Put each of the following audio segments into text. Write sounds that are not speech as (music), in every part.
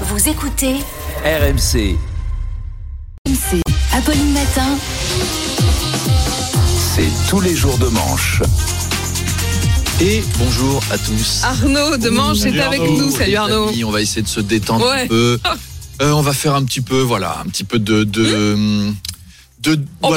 Vous écoutez RMC, c'est Apolline Matin. c'est tous les jours de manche. Et bonjour à tous. Arnaud de Manche est avec nous. Salut Arnaud. amis, on va essayer de se détendre Ouais. un peu. (laughs) Euh, on va faire un petit peu, voilà, un petit peu de. de de, de- hein. On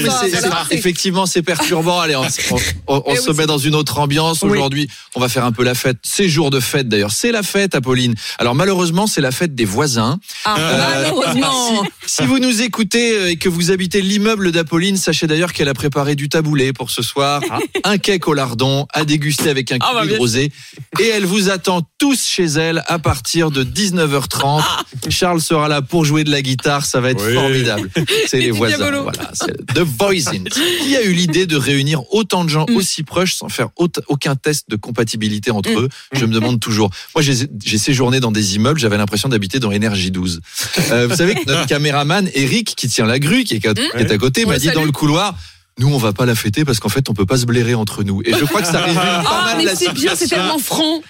de- c'est- ça c'est- va. effectivement, c'est perturbant. Allez, on, on- on- on se oui, met dans une autre ambiance. Oui. Aujourd'hui, on va faire un peu la fête. C'est jour de fête d'ailleurs. C'est la fête, Apolline. Alors malheureusement, c'est la fête des voisins. Ah, malheureusement. (laughs) Si vous nous écoutez euh, et que vous habitez l'immeuble d'Apolline, sachez d'ailleurs qu'elle a préparé du taboulé pour ce soir, un cake au lardon à déguster avec un Ah, bah, kiwi bien rosé. Et elle vous attend tous chez elle à partir de 19h30. Charles sera là pour jouer de la guitare, ça va être formidable. (laughs) C'est les voisins. diabolo. Voilà, The Voisins. (laughs) Qui a eu l'idée de réunir autant de gens Mm. aussi proches sans faire aucun test de compatibilité entre eux? Je me demande toujours. Moi, j'ai séjourné dans des immeubles, j'avais l'impression d'habiter dans Énergie 12. Euh, vous savez que notre (laughs) caméraman Eric, qui tient la grue, qui est, qui est à côté, On m'a dit dans le couloir. Nous, on va pas la fêter parce qu'en fait, on peut pas se blairer entre nous. Et je crois que ça résume pas Ah, mal mais la c'est bien, c'est tellement franc.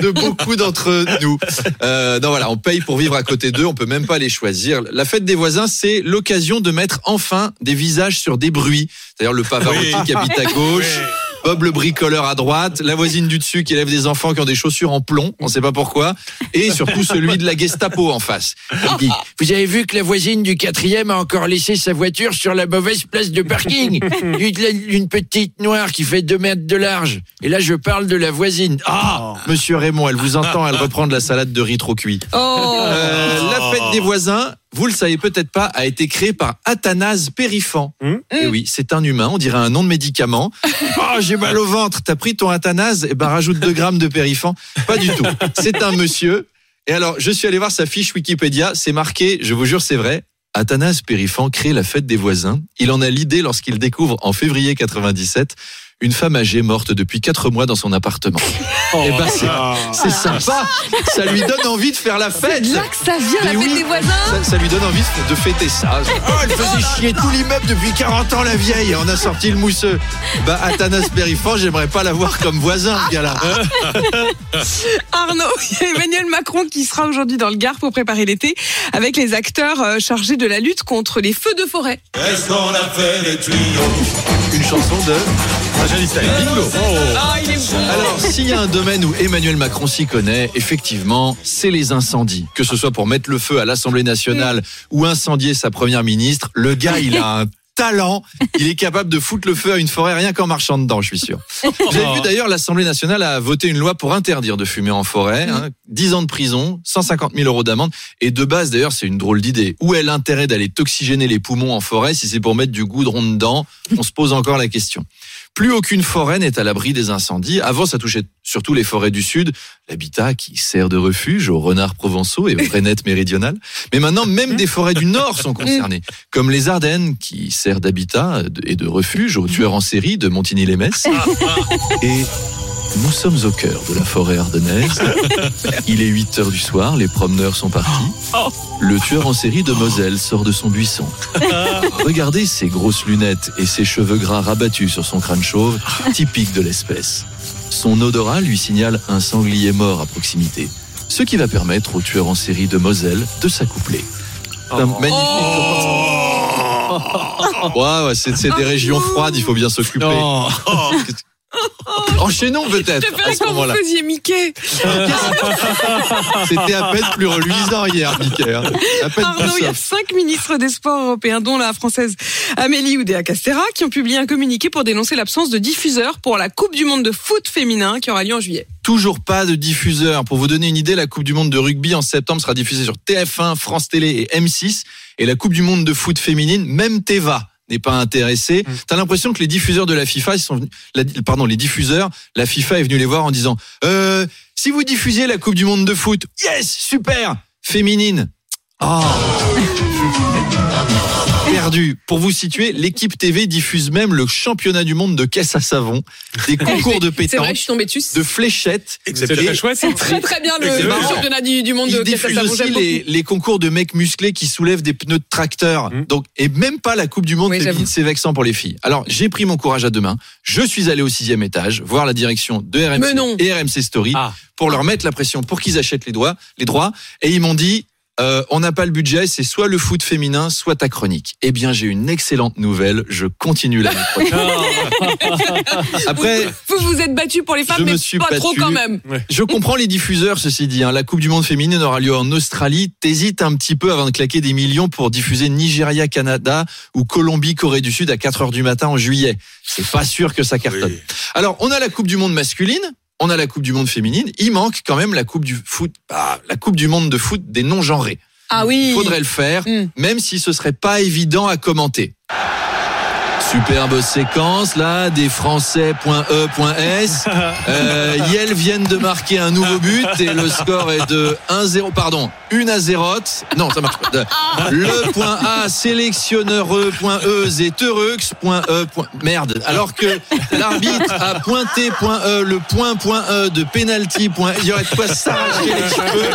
De beaucoup d'entre nous. Euh, non, voilà, on paye pour vivre à côté d'eux, on peut même pas les choisir. La fête des voisins, c'est l'occasion de mettre enfin des visages sur des bruits. C'est-à-dire le Pavarotti qui habite à gauche. Bob le bricoleur à droite, la voisine du dessus qui élève des enfants qui ont des chaussures en plomb, on sait pas pourquoi, et surtout celui de la Gestapo en face. Il dit, vous avez vu que la voisine du quatrième a encore laissé sa voiture sur la mauvaise place de parking Une petite noire qui fait deux mètres de large. Et là, je parle de la voisine. Ah, monsieur Raymond, elle vous entend, elle reprend de la salade de riz trop cuit. Oh. Euh, la fête des voisins, vous le savez peut-être pas, a été créée par Athanase Périfan. Et oui, c'est un humain, on dirait un nom de médicament. (laughs) Oh, j'ai mal au ventre, t'as pris ton Athanase Et ben rajoute 2 grammes de Périfan. Pas du tout. C'est un monsieur. Et alors, je suis allé voir sa fiche Wikipédia, c'est marqué, je vous jure, c'est vrai. Athanase Périfan crée la fête des voisins. Il en a l'idée lorsqu'il découvre en février 97 une femme âgée morte depuis 4 mois dans son appartement. Et ben c'est c'est sympa, ça lui donne envie de faire la fête. Là que ça vient, la fête oui, des voisins. Ça, ça lui donne envie de- fêter ça. Oh, elle faisait chier tout l'immeuble depuis 40 ans, la vieille. et On a sorti le mousseux. Bah, Athanas Périfan, j'aimerais pas l'avoir comme voisin, ce gars-là. (laughs) Arnaud, il y a Emmanuel Macron qui sera aujourd'hui dans le Gard pour préparer l'été avec les acteurs euh, chargés de la lutte contre les feux de forêt. Est-ce qu'on a fait les tuyaux? Une chanson de. Bingo. Ah, il est bon. Alors, s'il y a un domaine où Emmanuel Macron s'y connaît, effectivement, c'est les incendies. Que ce soit pour mettre le feu à l'Assemblée nationale ou incendier sa première ministre, le gars, il a un talent. Il est capable de foutre le feu à une forêt rien qu'en marchant dedans, je suis sûr. Vous avez vu d'ailleurs, l'Assemblée nationale a voté une loi pour interdire de fumer en forêt. Hein, 10 ans de prison, 150 000 euros d'amende. Et de base, d'ailleurs, c'est une drôle d'idée. Où est l'intérêt d'aller toxygéner les poumons en forêt si c'est pour mettre du goudron dedans? On se pose encore la question. Plus aucune forêt n'est à l'abri des incendies. Avant, ça touchait surtout les forêts du Sud, l'habitat qui sert de refuge aux renards provençaux et aux rainettes méridionales. Mais maintenant, même des forêts du Nord sont concernées, comme les Ardennes, qui sert d'habitat et de refuge aux tueurs en série de Montigny-les-Messes. Et nous sommes au cœur de la forêt ardennaise. (laughs) Il est 8 heures du soir, les promeneurs sont partis. Le tueur en série de Moselle sort de son buisson. (laughs) Regardez ses grosses lunettes et ses cheveux gras rabattus sur son crâne chauve, typique de l'espèce. Son odorat lui signale un sanglier mort à proximité, ce qui va permettre au tueur en série de Moselle de s'accoupler. C'est un magnifique Ouais, ouais, c'est c'est des régions froides, il faut bien s'occuper. (laughs) Enchaînons peut-être Je ce quand vous faisiez Mickey. (laughs) C'était à peine plus reluisant hier, Mickey. hein. À peine Arnaud, plus il y a cinq ministres des sports européens, dont la française Amélie Oudéa-Castera, qui ont publié un communiqué pour dénoncer l'absence de diffuseurs pour la Coupe du Monde de foot féminin qui aura lieu en juillet. Toujours pas de diffuseur. Pour vous donner une idée, la Coupe du Monde de rugby en septembre sera diffusée sur TF1, France Télé et M6. Et la Coupe du Monde de foot féminine, même Teva n'est pas intéressé. T'as l'impression que les diffuseurs de la FIFA, ils sont venus, la- pardon, les diffuseurs, la FIFA est venue les voir en disant, euh, si vous diffusiez la Coupe du Monde de foot, yes, super, féminine. Oh. Perdu. Pour vous situer, l'équipe TV diffuse même le championnat du monde de caisse à savon, des (laughs) concours de vrai, pétanque, je suis tombée dessus. de fléchettes. C'est très très très bien le, championnat du, du monde Il de caisse à savon. aussi les, les concours de mecs musclés qui soulèvent des pneus de tracteur. Mm. Donc, et même pas la Coupe du Monde Oui, c'est vexant pour les filles. Alors, j'ai pris mon courage à deux mains. Je suis allé au sixième étage, voir la direction de RMC et RMC Story Ah. pour leur mettre la pression pour qu'ils achètent les, doigts, les droits. Et ils m'ont dit, euh, on n'a pas le budget, c'est soit le foot féminin, soit ta chronique. Eh bien, j'ai une excellente nouvelle. Je continue l'année (laughs) prochaine. Après, Vous vous êtes battu pour les femmes, mais pas trop quand même. Je comprends les diffuseurs, ceci dit. hein. La Coupe du Monde féminine aura lieu en Australie. T'hésites un petit peu avant de claquer des millions pour diffuser Nigeria, Canada ou Colombie, Corée du Sud à 4 heures du matin en juillet. C'est pas sûr que ça cartonne. Oui. Alors, on a la Coupe du Monde masculine. On a la Coupe du Monde féminine. Il manque quand même la Coupe du foot, bah, la Coupe du Monde de foot des non-genrés. Ah oui. Il faudrait le faire, Mm. même si ce serait pas évident à commenter. Superbe séquence là, des Français.e.s. (laughs) Euh, Yel viennent de marquer un nouveau but et le score est de 1-0. Pardon, 1 à 0. Non, ça marche pas. Le point A, sélectionneur.e et Tereux.e. Merde. Alors que l'arbitre a pointé point E, le point point E de penalty. point- Il y aurait de quoi s'arracher les cheveux.